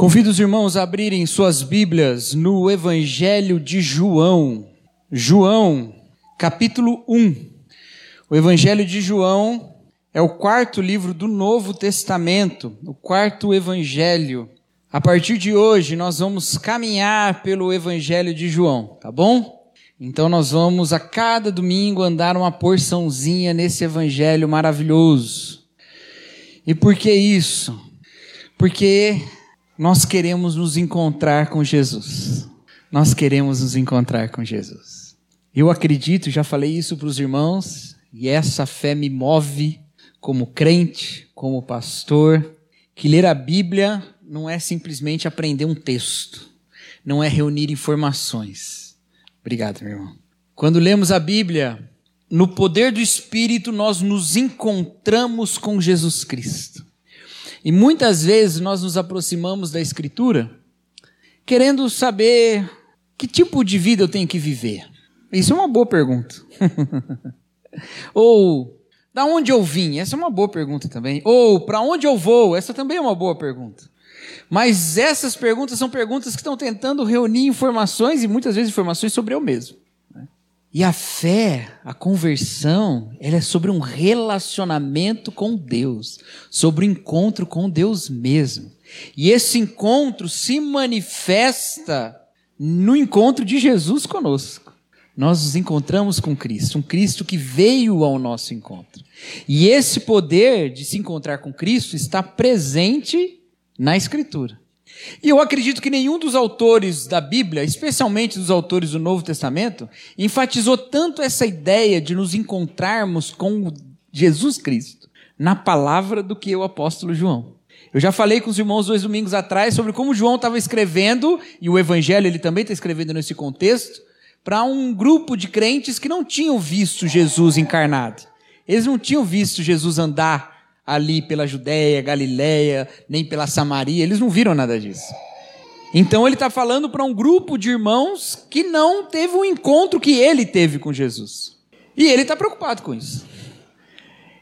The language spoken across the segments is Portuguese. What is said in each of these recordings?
Convido os irmãos a abrirem suas Bíblias no Evangelho de João. João, capítulo 1. O Evangelho de João é o quarto livro do Novo Testamento, o quarto Evangelho. A partir de hoje, nós vamos caminhar pelo Evangelho de João, tá bom? Então, nós vamos a cada domingo andar uma porçãozinha nesse Evangelho maravilhoso. E por que isso? Porque nós queremos nos encontrar com Jesus. Nós queremos nos encontrar com Jesus. Eu acredito, já falei isso para os irmãos, e essa fé me move como crente, como pastor, que ler a Bíblia não é simplesmente aprender um texto, não é reunir informações. Obrigado, meu irmão. Quando lemos a Bíblia, no poder do Espírito, nós nos encontramos com Jesus Cristo. E muitas vezes nós nos aproximamos da Escritura querendo saber que tipo de vida eu tenho que viver. Isso é uma boa pergunta. Ou da onde eu vim? Essa é uma boa pergunta também. Ou para onde eu vou? Essa também é uma boa pergunta. Mas essas perguntas são perguntas que estão tentando reunir informações e muitas vezes informações sobre eu mesmo. E a fé, a conversão, ela é sobre um relacionamento com Deus, sobre o um encontro com Deus mesmo. E esse encontro se manifesta no encontro de Jesus conosco. Nós nos encontramos com Cristo, um Cristo que veio ao nosso encontro. E esse poder de se encontrar com Cristo está presente na Escritura. E eu acredito que nenhum dos autores da Bíblia, especialmente dos autores do Novo Testamento, enfatizou tanto essa ideia de nos encontrarmos com Jesus Cristo na palavra do que o apóstolo João. Eu já falei com os irmãos dois domingos atrás sobre como João estava escrevendo, e o Evangelho ele também está escrevendo nesse contexto, para um grupo de crentes que não tinham visto Jesus encarnado. Eles não tinham visto Jesus andar ali pela Judéia, Galiléia, nem pela Samaria, eles não viram nada disso. Então ele está falando para um grupo de irmãos que não teve o encontro que ele teve com Jesus. E ele está preocupado com isso.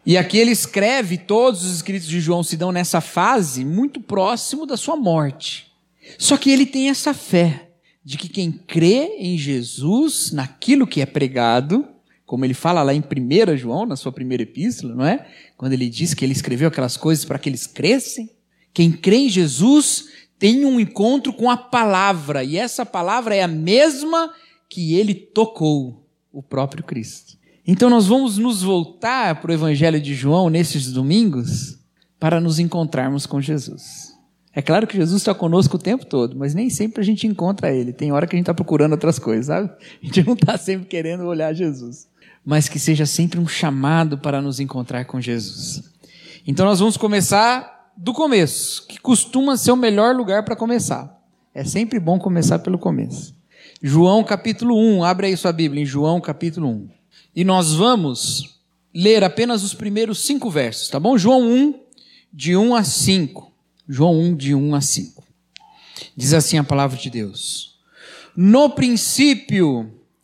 E aqui ele escreve, todos os escritos de João se dão nessa fase muito próximo da sua morte. Só que ele tem essa fé de que quem crê em Jesus, naquilo que é pregado, como ele fala lá em 1 João, na sua primeira epístola, não é? Quando ele diz que ele escreveu aquelas coisas para que eles crescem. Quem crê em Jesus tem um encontro com a palavra, e essa palavra é a mesma que ele tocou, o próprio Cristo. Então nós vamos nos voltar para o Evangelho de João nesses domingos para nos encontrarmos com Jesus. É claro que Jesus está conosco o tempo todo, mas nem sempre a gente encontra Ele. Tem hora que a gente está procurando outras coisas, sabe? A gente não está sempre querendo olhar Jesus mas que seja sempre um chamado para nos encontrar com Jesus. Então nós vamos começar do começo, que costuma ser o melhor lugar para começar. É sempre bom começar pelo começo. João capítulo 1, abre aí sua Bíblia, em João capítulo 1. E nós vamos ler apenas os primeiros cinco versos, tá bom? João 1, de 1 a 5. João 1, de 1 a 5. Diz assim a palavra de Deus: No princípio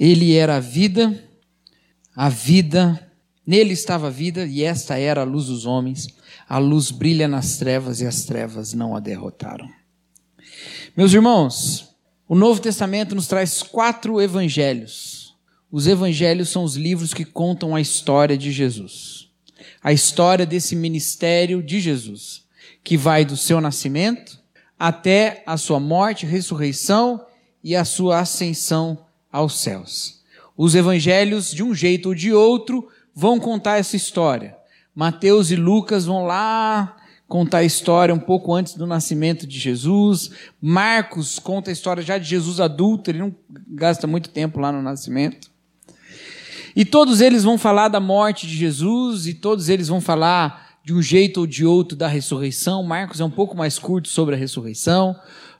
Ele era a vida, a vida, nele estava a vida, e esta era a luz dos homens. A luz brilha nas trevas, e as trevas não a derrotaram. Meus irmãos, o Novo Testamento nos traz quatro evangelhos. Os evangelhos são os livros que contam a história de Jesus. A história desse ministério de Jesus, que vai do seu nascimento até a sua morte, ressurreição e a sua ascensão aos céus. Os evangelhos, de um jeito ou de outro, vão contar essa história. Mateus e Lucas vão lá contar a história um pouco antes do nascimento de Jesus. Marcos conta a história já de Jesus adulto, ele não gasta muito tempo lá no nascimento. E todos eles vão falar da morte de Jesus, e todos eles vão falar de um jeito ou de outro da ressurreição. Marcos é um pouco mais curto sobre a ressurreição.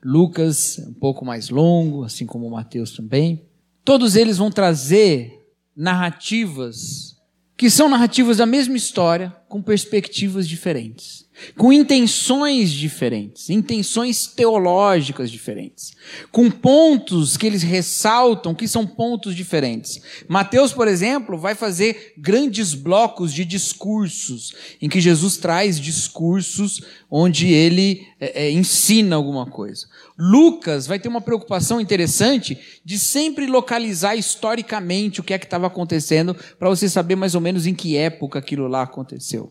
Lucas é um pouco mais longo, assim como Mateus também. Todos eles vão trazer narrativas que são narrativas da mesma história com perspectivas diferentes com intenções diferentes, intenções teológicas diferentes, com pontos que eles ressaltam que são pontos diferentes. Mateus, por exemplo, vai fazer grandes blocos de discursos, em que Jesus traz discursos onde ele é, é, ensina alguma coisa. Lucas vai ter uma preocupação interessante de sempre localizar historicamente o que é que estava acontecendo, para você saber mais ou menos em que época aquilo lá aconteceu.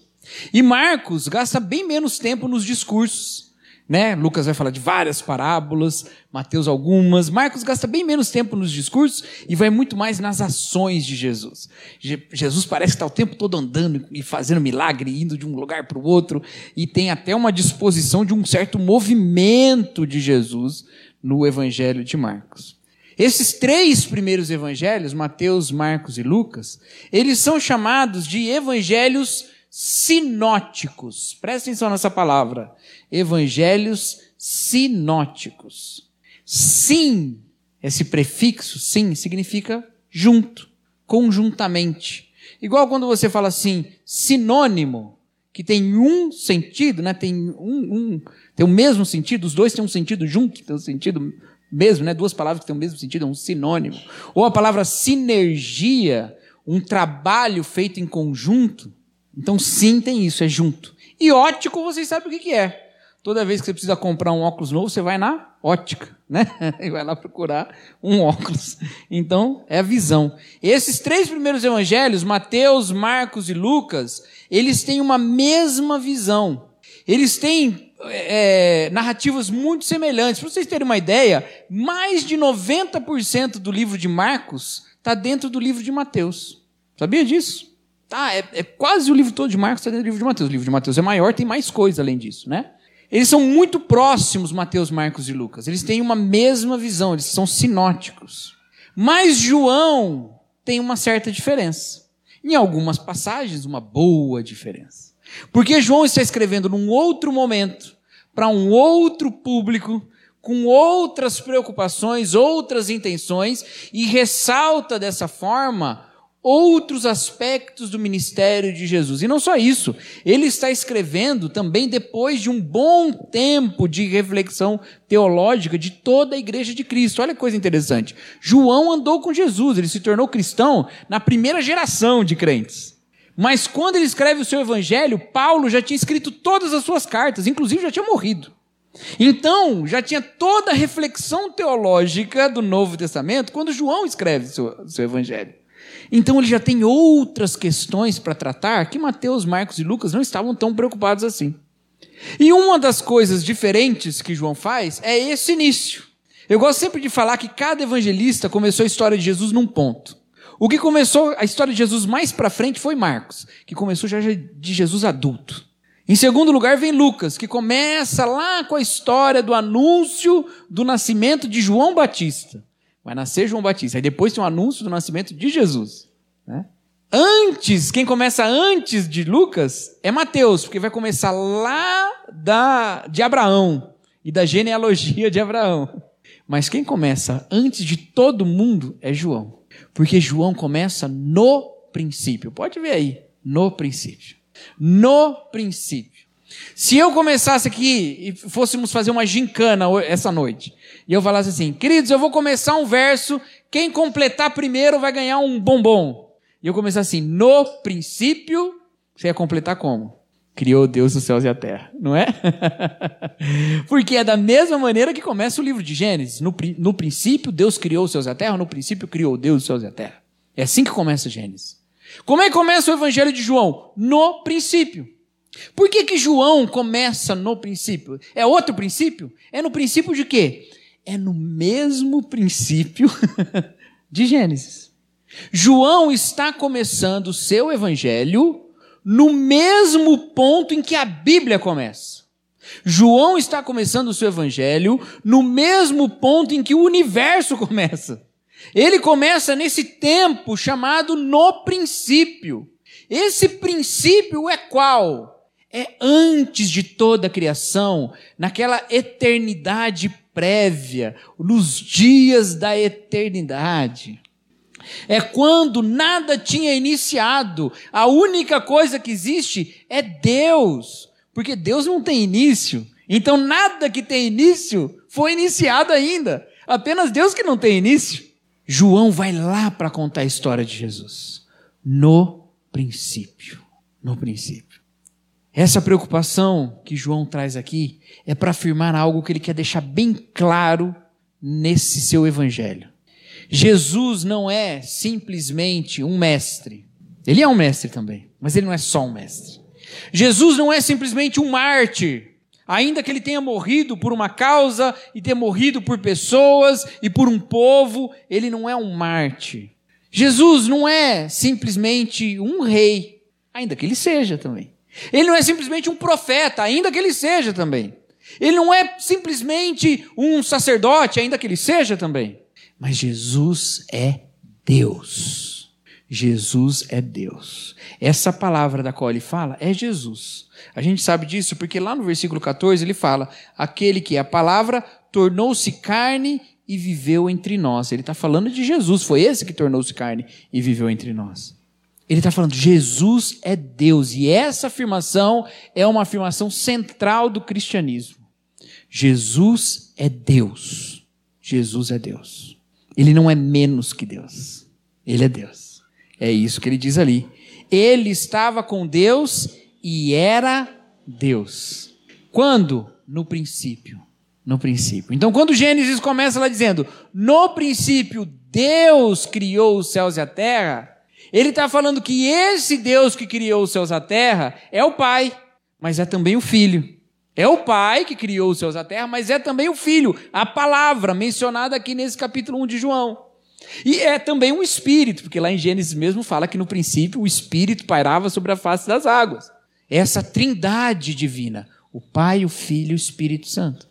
E Marcos gasta bem menos tempo nos discursos. Né? Lucas vai falar de várias parábolas, Mateus algumas. Marcos gasta bem menos tempo nos discursos e vai muito mais nas ações de Jesus. Je Jesus parece estar o tempo todo andando e fazendo milagre, indo de um lugar para o outro, e tem até uma disposição de um certo movimento de Jesus no Evangelho de Marcos. Esses três primeiros evangelhos, Mateus, Marcos e Lucas, eles são chamados de evangelhos sinóticos. Presta atenção nessa palavra. Evangelhos sinóticos. Sim, esse prefixo, sim, significa junto, conjuntamente. Igual quando você fala assim, sinônimo, que tem um sentido, né? tem, um, um, tem o mesmo sentido, os dois têm um sentido junto, tem um sentido mesmo, né? duas palavras que têm o mesmo sentido, é um sinônimo. Ou a palavra sinergia, um trabalho feito em conjunto, então, sim, tem isso, é junto. E ótico, vocês sabem o que, é. Toda vez que você precisa comprar um óculos novo, você vai na ótica, né? E vai lá procurar um óculos. Então, é a visão. Esses três primeiros evangelhos, Mateus, Marcos e Lucas, eles têm uma mesma visão. Eles têm é, narrativas muito semelhantes. Para vocês terem uma ideia, mais de 90% do livro de Marcos está dentro do livro de Mateus. Sabia disso? Tá, é, é quase o livro todo de Marcos está dentro do livro de Mateus. O livro de Mateus é maior, tem mais coisa além disso, né? Eles são muito próximos, Mateus, Marcos e Lucas. Eles têm uma mesma visão, eles são sinóticos. Mas João tem uma certa diferença. Em algumas passagens, uma boa diferença. Porque João está escrevendo num outro momento, para um outro público, com outras preocupações, outras intenções, e ressalta dessa forma outros aspectos do ministério de Jesus. E não só isso, ele está escrevendo também depois de um bom tempo de reflexão teológica de toda a igreja de Cristo. Olha que coisa interessante. João andou com Jesus, ele se tornou cristão na primeira geração de crentes. Mas quando ele escreve o seu evangelho, Paulo já tinha escrito todas as suas cartas, inclusive já tinha morrido. Então, já tinha toda a reflexão teológica do Novo Testamento quando João escreve o seu, seu evangelho. Então ele já tem outras questões para tratar que Mateus, Marcos e Lucas não estavam tão preocupados assim. E uma das coisas diferentes que João faz é esse início. Eu gosto sempre de falar que cada evangelista começou a história de Jesus num ponto. O que começou a história de Jesus mais para frente foi Marcos, que começou já de Jesus adulto. Em segundo lugar vem Lucas, que começa lá com a história do anúncio do nascimento de João Batista. Vai nascer João Batista. Aí depois tem o um anúncio do nascimento de Jesus. Né? Antes, quem começa antes de Lucas é Mateus, porque vai começar lá da, de Abraão e da genealogia de Abraão. Mas quem começa antes de todo mundo é João. Porque João começa no princípio. Pode ver aí, no princípio. No princípio. Se eu começasse aqui e fôssemos fazer uma gincana essa noite, e eu falasse assim, queridos, eu vou começar um verso, quem completar primeiro vai ganhar um bombom. E eu começar assim, no princípio, você ia completar como? Criou Deus os céus e a terra, não é? Porque é da mesma maneira que começa o livro de Gênesis. No, no princípio, Deus criou os céus e a terra, no princípio, criou Deus os céus e a terra. É assim que começa Gênesis. Como é que começa o evangelho de João? No princípio. Por que, que João começa no princípio? É outro princípio? É no princípio de quê? É no mesmo princípio de Gênesis. João está começando o seu evangelho no mesmo ponto em que a Bíblia começa. João está começando o seu evangelho no mesmo ponto em que o universo começa. Ele começa nesse tempo chamado no princípio. Esse princípio é qual? É antes de toda a criação, naquela eternidade prévia, nos dias da eternidade. É quando nada tinha iniciado, a única coisa que existe é Deus, porque Deus não tem início, então nada que tem início foi iniciado ainda, apenas Deus que não tem início. João vai lá para contar a história de Jesus, no princípio, no princípio. Essa preocupação que João traz aqui é para afirmar algo que ele quer deixar bem claro nesse seu evangelho. Jesus não é simplesmente um mestre. Ele é um mestre também, mas ele não é só um mestre. Jesus não é simplesmente um mártir, ainda que ele tenha morrido por uma causa e tenha morrido por pessoas e por um povo, ele não é um mártir. Jesus não é simplesmente um rei, ainda que ele seja também. Ele não é simplesmente um profeta, ainda que ele seja também. Ele não é simplesmente um sacerdote, ainda que ele seja também. Mas Jesus é Deus. Jesus é Deus. Essa palavra da qual ele fala é Jesus. A gente sabe disso porque lá no versículo 14 ele fala: aquele que é a palavra tornou-se carne e viveu entre nós. Ele está falando de Jesus, foi esse que tornou-se carne e viveu entre nós. Ele está falando, Jesus é Deus, e essa afirmação é uma afirmação central do cristianismo. Jesus é Deus. Jesus é Deus. Ele não é menos que Deus. Ele é Deus. É isso que ele diz ali. Ele estava com Deus e era Deus. Quando? No princípio. No princípio. Então, quando Gênesis começa lá dizendo: No princípio Deus criou os céus e a terra ele está falando que esse Deus que criou os céus e a terra é o Pai, mas é também o Filho. É o Pai que criou os céus e a terra, mas é também o Filho, a palavra mencionada aqui nesse capítulo 1 de João. E é também um Espírito, porque lá em Gênesis mesmo fala que no princípio o Espírito pairava sobre a face das águas. Essa trindade divina, o Pai, o Filho e o Espírito Santo.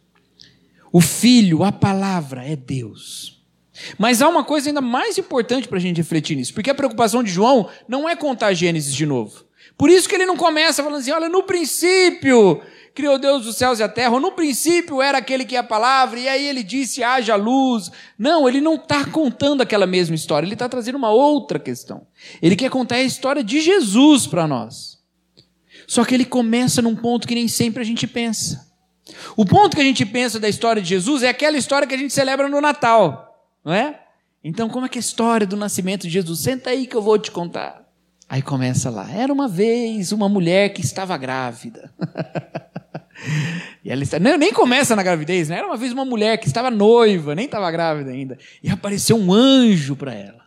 O Filho, a palavra, é Deus. Mas há uma coisa ainda mais importante para a gente refletir nisso, porque a preocupação de João não é contar Gênesis de novo. Por isso que ele não começa falando assim: olha, no princípio criou Deus os céus e a terra, ou no princípio era aquele que é a palavra, e aí ele disse: haja luz. Não, ele não está contando aquela mesma história, ele está trazendo uma outra questão. Ele quer contar a história de Jesus para nós. Só que ele começa num ponto que nem sempre a gente pensa. O ponto que a gente pensa da história de Jesus é aquela história que a gente celebra no Natal não é? Então, como é que é a história do nascimento de Jesus? Senta aí que eu vou te contar. Aí começa lá. Era uma vez uma mulher que estava grávida. e ela está... nem começa na gravidez, né? Era uma vez uma mulher que estava noiva, nem estava grávida ainda. E apareceu um anjo para ela.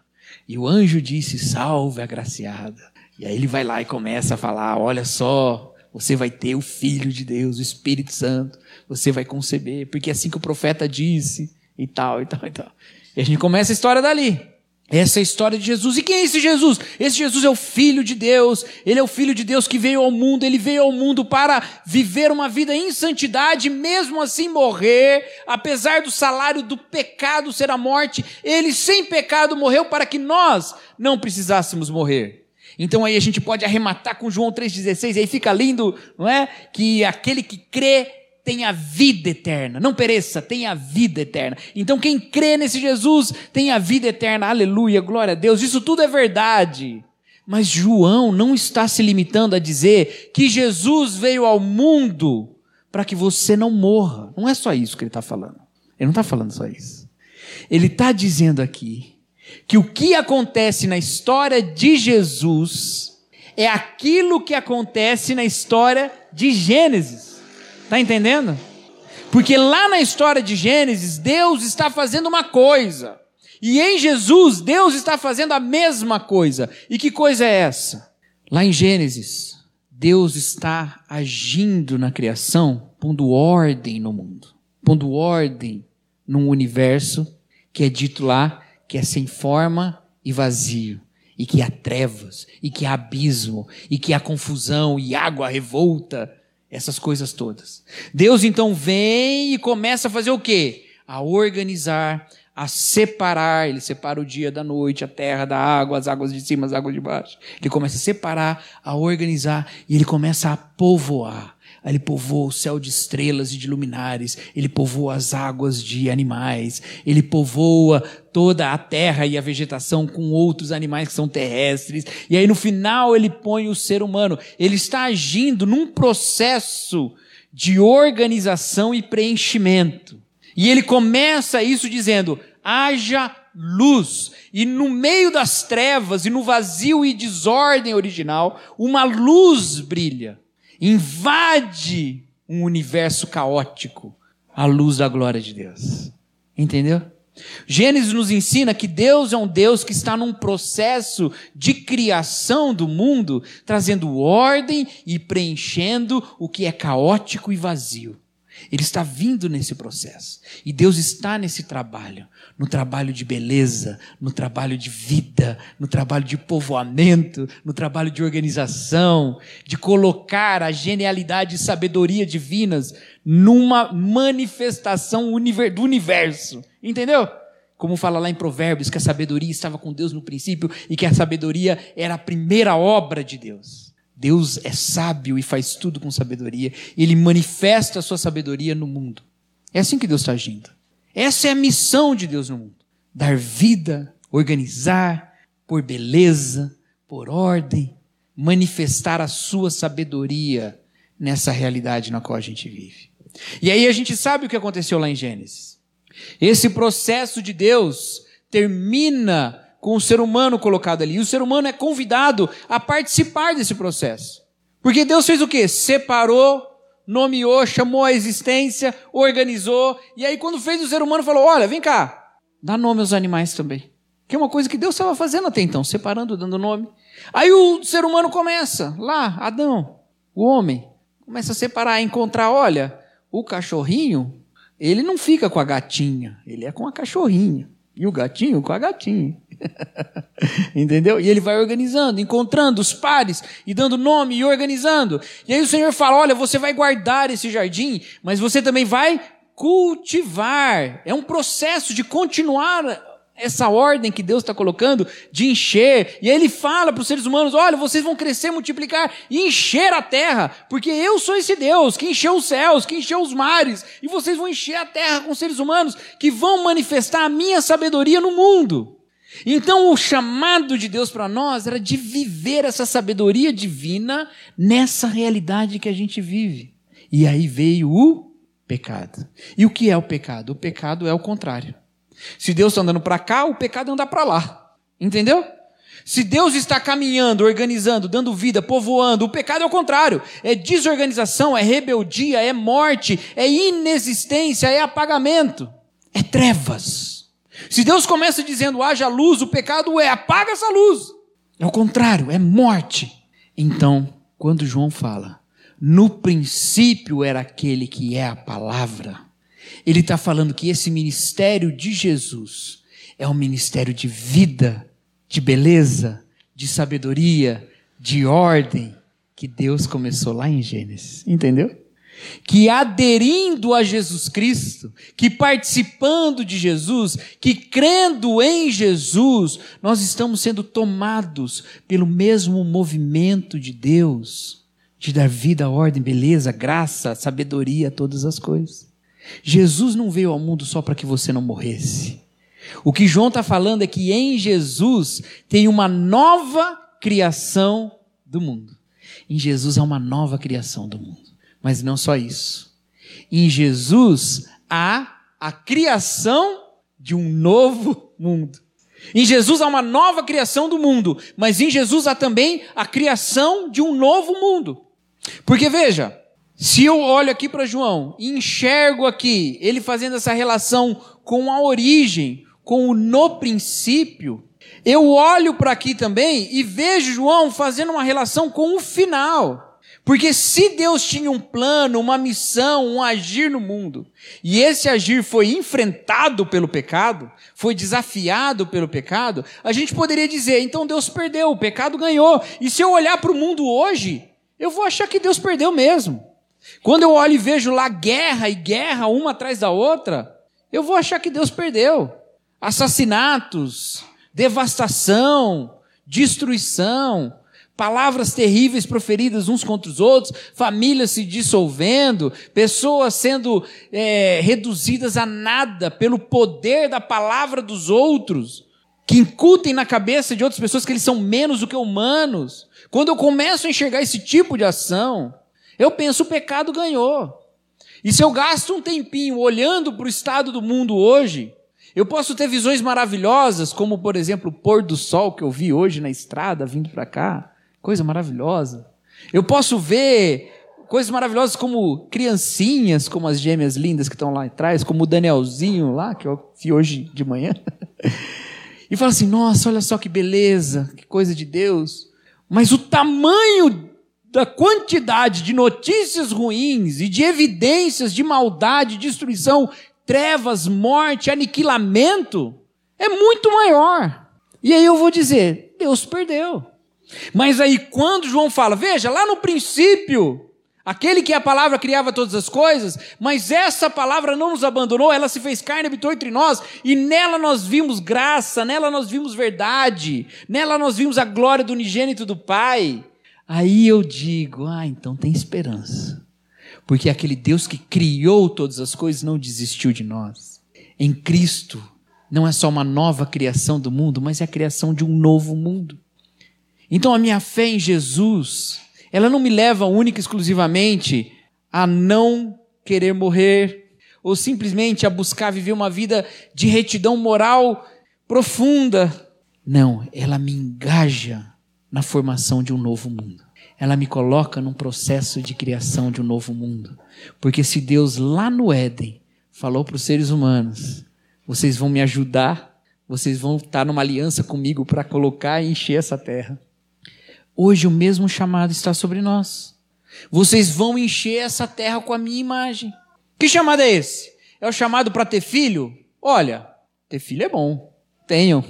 E o anjo disse: Salve, agraciada. E aí ele vai lá e começa a falar: Olha só, você vai ter o Filho de Deus, o Espírito Santo. Você vai conceber, porque assim que o profeta disse, e tal, e tal, e tal. E a gente começa a história dali. Essa é a história de Jesus. E quem é esse Jesus? Esse Jesus é o Filho de Deus. Ele é o Filho de Deus que veio ao mundo. Ele veio ao mundo para viver uma vida em santidade, mesmo assim morrer, apesar do salário do pecado ser a morte. Ele, sem pecado, morreu para que nós não precisássemos morrer. Então aí a gente pode arrematar com João 3,16, aí fica lindo, não é? Que aquele que crê tem a vida eterna. Não pereça, tem a vida eterna. Então quem crê nesse Jesus tem a vida eterna. Aleluia, glória a Deus. Isso tudo é verdade. Mas João não está se limitando a dizer que Jesus veio ao mundo para que você não morra. Não é só isso que ele está falando. Ele não está falando só isso. Ele está dizendo aqui que o que acontece na história de Jesus é aquilo que acontece na história de Gênesis. Está entendendo? Porque lá na história de Gênesis, Deus está fazendo uma coisa. E em Jesus, Deus está fazendo a mesma coisa. E que coisa é essa? Lá em Gênesis, Deus está agindo na criação, pondo ordem no mundo, pondo ordem num universo que é dito lá que é sem forma e vazio, e que há trevas, e que há abismo, e que há confusão e água revolta essas coisas todas. Deus então vem e começa a fazer o quê? A organizar, a separar, ele separa o dia da noite, a terra da água, as águas de cima, as águas de baixo. Ele começa a separar, a organizar e ele começa a povoar. Ele povoa o céu de estrelas e de luminares, ele povoa as águas de animais, ele povoa toda a terra e a vegetação com outros animais que são terrestres. E aí no final ele põe o ser humano. Ele está agindo num processo de organização e preenchimento. E ele começa isso dizendo: haja luz. E no meio das trevas e no vazio e desordem original, uma luz brilha, invade um universo caótico, a luz da glória de Deus. Entendeu? Gênesis nos ensina que Deus é um Deus que está num processo de criação do mundo, trazendo ordem e preenchendo o que é caótico e vazio. Ele está vindo nesse processo. E Deus está nesse trabalho no trabalho de beleza, no trabalho de vida, no trabalho de povoamento, no trabalho de organização, de colocar a genialidade e sabedoria divinas numa manifestação do universo. Entendeu? Como fala lá em Provérbios, que a sabedoria estava com Deus no princípio e que a sabedoria era a primeira obra de Deus. Deus é sábio e faz tudo com sabedoria. Ele manifesta a sua sabedoria no mundo. É assim que Deus está agindo. Essa é a missão de Deus no mundo: dar vida, organizar, por beleza, por ordem, manifestar a sua sabedoria nessa realidade na qual a gente vive. E aí a gente sabe o que aconteceu lá em Gênesis. Esse processo de Deus termina com o ser humano colocado ali. E o ser humano é convidado a participar desse processo. Porque Deus fez o quê? Separou, nomeou, chamou a existência, organizou. E aí, quando fez o ser humano, falou: Olha, vem cá, dá nome aos animais também. Que é uma coisa que Deus estava fazendo até então, separando, dando nome. Aí o ser humano começa, lá, Adão, o homem, começa a separar, a encontrar: olha, o cachorrinho, ele não fica com a gatinha, ele é com a cachorrinha. E o gatinho com a gatinha. Entendeu? E ele vai organizando, encontrando os pares e dando nome e organizando. E aí o Senhor fala: olha, você vai guardar esse jardim, mas você também vai cultivar. É um processo de continuar essa ordem que Deus está colocando de encher. E aí ele fala para os seres humanos: olha, vocês vão crescer, multiplicar e encher a terra, porque eu sou esse Deus que encheu os céus, que encheu os mares, e vocês vão encher a terra com seres humanos que vão manifestar a minha sabedoria no mundo. Então, o chamado de Deus para nós era de viver essa sabedoria divina nessa realidade que a gente vive. E aí veio o pecado. E o que é o pecado? O pecado é o contrário. Se Deus está andando para cá, o pecado andar para lá. Entendeu? Se Deus está caminhando, organizando, dando vida, povoando, o pecado é o contrário. É desorganização, é rebeldia, é morte, é inexistência, é apagamento, é trevas. Se Deus começa dizendo haja luz, o pecado é apaga essa luz. É o contrário, é morte. Então, quando João fala, no princípio era aquele que é a palavra, ele está falando que esse ministério de Jesus é um ministério de vida, de beleza, de sabedoria, de ordem, que Deus começou lá em Gênesis. Entendeu? Que aderindo a Jesus Cristo, que participando de Jesus, que crendo em Jesus, nós estamos sendo tomados pelo mesmo movimento de Deus, de dar vida, ordem, beleza, graça, sabedoria a todas as coisas. Jesus não veio ao mundo só para que você não morresse. O que João está falando é que em Jesus tem uma nova criação do mundo. Em Jesus há uma nova criação do mundo. Mas não só isso. Em Jesus há a criação de um novo mundo. Em Jesus há uma nova criação do mundo, mas em Jesus há também a criação de um novo mundo. Porque veja, se eu olho aqui para João e enxergo aqui ele fazendo essa relação com a origem, com o no princípio, eu olho para aqui também e vejo João fazendo uma relação com o final. Porque se Deus tinha um plano, uma missão, um agir no mundo, e esse agir foi enfrentado pelo pecado, foi desafiado pelo pecado, a gente poderia dizer, então Deus perdeu, o pecado ganhou. E se eu olhar para o mundo hoje, eu vou achar que Deus perdeu mesmo. Quando eu olho e vejo lá guerra e guerra uma atrás da outra, eu vou achar que Deus perdeu. assassinatos, devastação, destruição, palavras terríveis proferidas uns contra os outros, famílias se dissolvendo, pessoas sendo é, reduzidas a nada pelo poder da palavra dos outros, que incutem na cabeça de outras pessoas que eles são menos do que humanos. Quando eu começo a enxergar esse tipo de ação, eu penso: o pecado ganhou. E se eu gasto um tempinho olhando para o estado do mundo hoje, eu posso ter visões maravilhosas, como por exemplo o pôr do sol que eu vi hoje na estrada vindo para cá, coisa maravilhosa. Eu posso ver coisas maravilhosas como criancinhas, como as gêmeas lindas que estão lá atrás, como o Danielzinho lá, que eu vi hoje de manhã. e falo assim: nossa, olha só que beleza, que coisa de Deus. Mas o tamanho da quantidade de notícias ruins e de evidências de maldade, destruição, trevas, morte, aniquilamento, é muito maior. E aí eu vou dizer: Deus perdeu. Mas aí quando João fala, veja, lá no princípio, aquele que é a palavra criava todas as coisas, mas essa palavra não nos abandonou, ela se fez carne, habitou entre nós, e nela nós vimos graça, nela nós vimos verdade, nela nós vimos a glória do unigênito do Pai. Aí eu digo, ah, então tem esperança. Porque aquele Deus que criou todas as coisas não desistiu de nós. Em Cristo, não é só uma nova criação do mundo, mas é a criação de um novo mundo. Então a minha fé em Jesus, ela não me leva única e exclusivamente a não querer morrer, ou simplesmente a buscar viver uma vida de retidão moral profunda. Não, ela me engaja na formação de um novo mundo. Ela me coloca num processo de criação de um novo mundo. Porque se Deus lá no Éden falou para os seres humanos: vocês vão me ajudar, vocês vão estar numa aliança comigo para colocar e encher essa terra. Hoje o mesmo chamado está sobre nós. Vocês vão encher essa terra com a minha imagem. Que chamado é esse? É o chamado para ter filho? Olha, ter filho é bom. Tenho.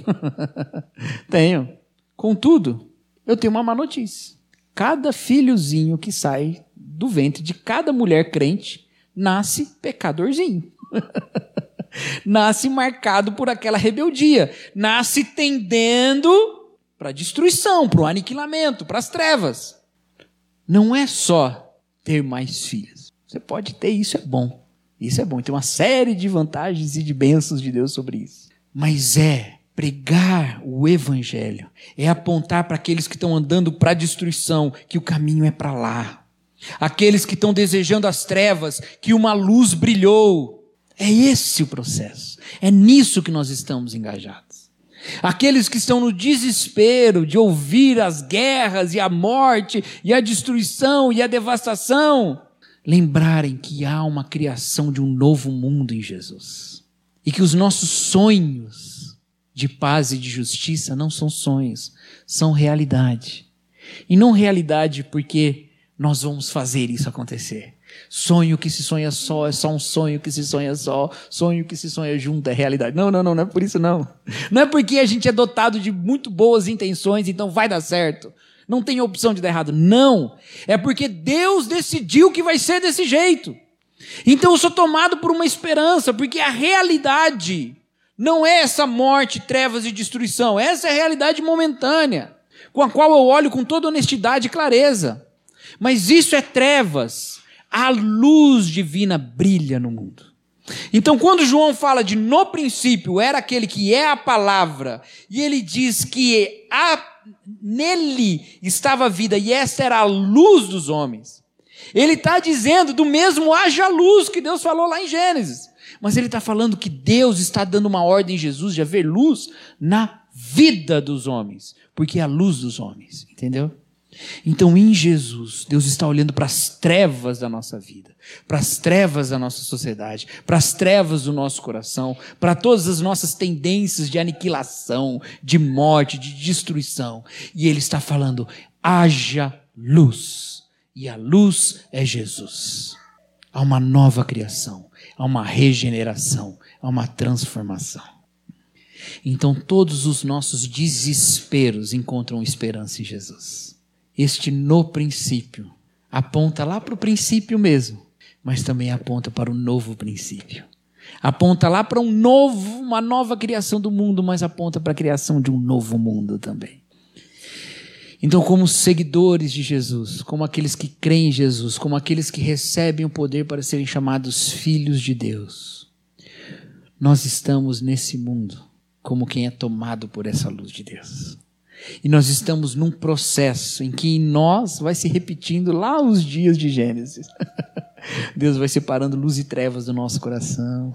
Tenho. Contudo, eu tenho uma má notícia. Cada filhozinho que sai do ventre de cada mulher crente nasce pecadorzinho. nasce marcado por aquela rebeldia, nasce tendendo para a destruição, para o aniquilamento, para as trevas. Não é só ter mais filhos. Você pode ter, isso é bom. Isso é bom. Tem uma série de vantagens e de bênçãos de Deus sobre isso. Mas é Pregar o Evangelho é apontar para aqueles que estão andando para a destruição que o caminho é para lá. Aqueles que estão desejando as trevas, que uma luz brilhou. É esse o processo. É nisso que nós estamos engajados. Aqueles que estão no desespero de ouvir as guerras e a morte e a destruição e a devastação, lembrarem que há uma criação de um novo mundo em Jesus. E que os nossos sonhos de paz e de justiça não são sonhos, são realidade. E não realidade porque nós vamos fazer isso acontecer. Sonho que se sonha só é só um sonho que se sonha só. Sonho que se sonha junto é realidade. Não, não, não, não é por isso não. Não é porque a gente é dotado de muito boas intenções, então vai dar certo. Não tem opção de dar errado. Não. É porque Deus decidiu que vai ser desse jeito. Então eu sou tomado por uma esperança, porque a realidade não é essa morte, trevas e destruição, essa é a realidade momentânea, com a qual eu olho com toda honestidade e clareza. Mas isso é trevas. A luz divina brilha no mundo. Então, quando João fala de no princípio era aquele que é a palavra, e ele diz que a, nele estava a vida e esta era a luz dos homens, ele está dizendo do mesmo haja luz que Deus falou lá em Gênesis. Mas ele está falando que Deus está dando uma ordem em Jesus de haver luz na vida dos homens, porque é a luz dos homens, entendeu? Então, em Jesus, Deus está olhando para as trevas da nossa vida, para as trevas da nossa sociedade, para as trevas do nosso coração, para todas as nossas tendências de aniquilação, de morte, de destruição. E Ele está falando: haja luz. E a luz é Jesus. Há uma nova criação a uma regeneração, a uma transformação. Então todos os nossos desesperos encontram esperança em Jesus. Este no princípio aponta lá para o princípio mesmo, mas também aponta para o novo princípio. Aponta lá para um novo, uma nova criação do mundo, mas aponta para a criação de um novo mundo também. Então, como seguidores de Jesus, como aqueles que creem em Jesus, como aqueles que recebem o poder para serem chamados filhos de Deus, nós estamos nesse mundo como quem é tomado por essa luz de Deus. E nós estamos num processo em que em nós vai se repetindo lá os dias de Gênesis. Deus vai separando luz e trevas do nosso coração.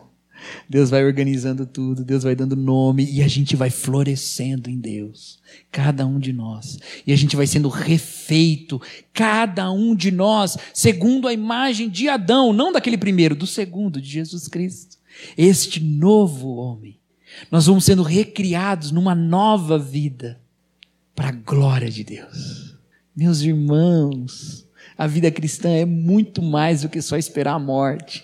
Deus vai organizando tudo, Deus vai dando nome e a gente vai florescendo em Deus, cada um de nós. E a gente vai sendo refeito, cada um de nós, segundo a imagem de Adão, não daquele primeiro, do segundo, de Jesus Cristo. Este novo homem. Nós vamos sendo recriados numa nova vida, para a glória de Deus. Meus irmãos, a vida cristã é muito mais do que só esperar a morte.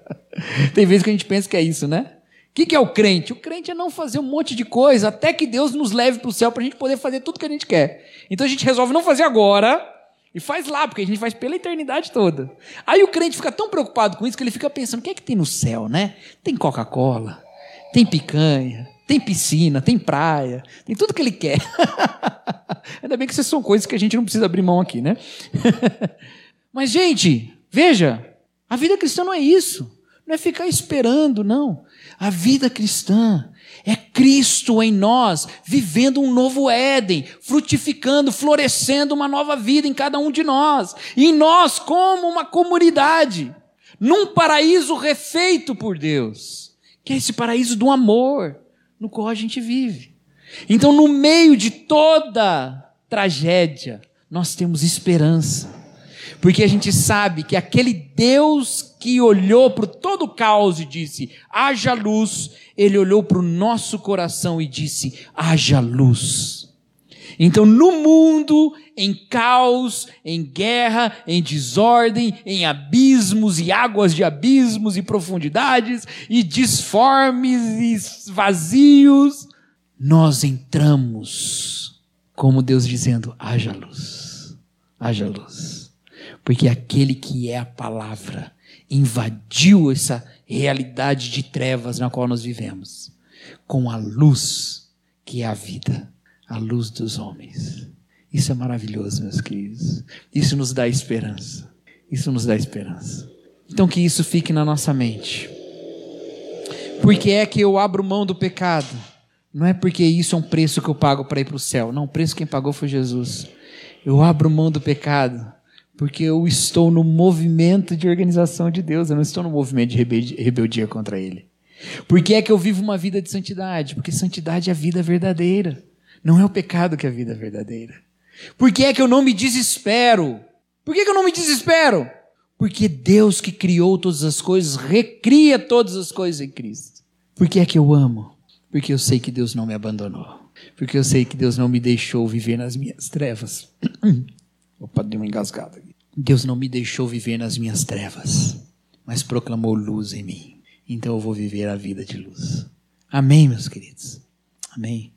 Tem vezes que a gente pensa que é isso, né? O que, que é o crente? O crente é não fazer um monte de coisa até que Deus nos leve para o céu para a gente poder fazer tudo que a gente quer. Então a gente resolve não fazer agora e faz lá, porque a gente faz pela eternidade toda. Aí o crente fica tão preocupado com isso que ele fica pensando: o que é que tem no céu, né? Tem Coca-Cola, tem picanha, tem piscina, tem praia, tem tudo que ele quer. Ainda bem que essas são coisas que a gente não precisa abrir mão aqui, né? Mas, gente, veja, a vida cristã não é isso. Não é ficar esperando, não. A vida cristã é Cristo em nós, vivendo um novo Éden, frutificando, florescendo uma nova vida em cada um de nós. E em nós, como uma comunidade, num paraíso refeito por Deus, que é esse paraíso do amor, no qual a gente vive. Então, no meio de toda tragédia, nós temos esperança. Porque a gente sabe que aquele Deus que olhou para todo o caos e disse: haja luz, ele olhou para o nosso coração e disse: haja luz. Então, no mundo, em caos, em guerra, em desordem, em abismos e águas de abismos e profundidades, e disformes e vazios, nós entramos como Deus dizendo: haja luz, haja luz. Porque aquele que é a palavra invadiu essa realidade de trevas na qual nós vivemos, com a luz que é a vida, a luz dos homens. Isso é maravilhoso, meus queridos. Isso nos dá esperança. Isso nos dá esperança. Então que isso fique na nossa mente. Porque é que eu abro mão do pecado? Não é porque isso é um preço que eu pago para ir para o céu. Não, o preço quem pagou foi Jesus. Eu abro mão do pecado porque eu estou no movimento de organização de Deus, eu não estou no movimento de rebeldia contra Ele. Por que é que eu vivo uma vida de santidade? Porque santidade é a vida verdadeira. Não é o pecado que é a vida verdadeira. Por que é que eu não me desespero? Por que, que eu não me desespero? Porque Deus que criou todas as coisas, recria todas as coisas em Cristo. Por que é que eu amo? Porque eu sei que Deus não me abandonou. Porque eu sei que Deus não me deixou viver nas minhas trevas. Opa, dei uma engasgada aqui. Deus não me deixou viver nas minhas trevas, mas proclamou luz em mim. Então eu vou viver a vida de luz. Amém, meus queridos. Amém.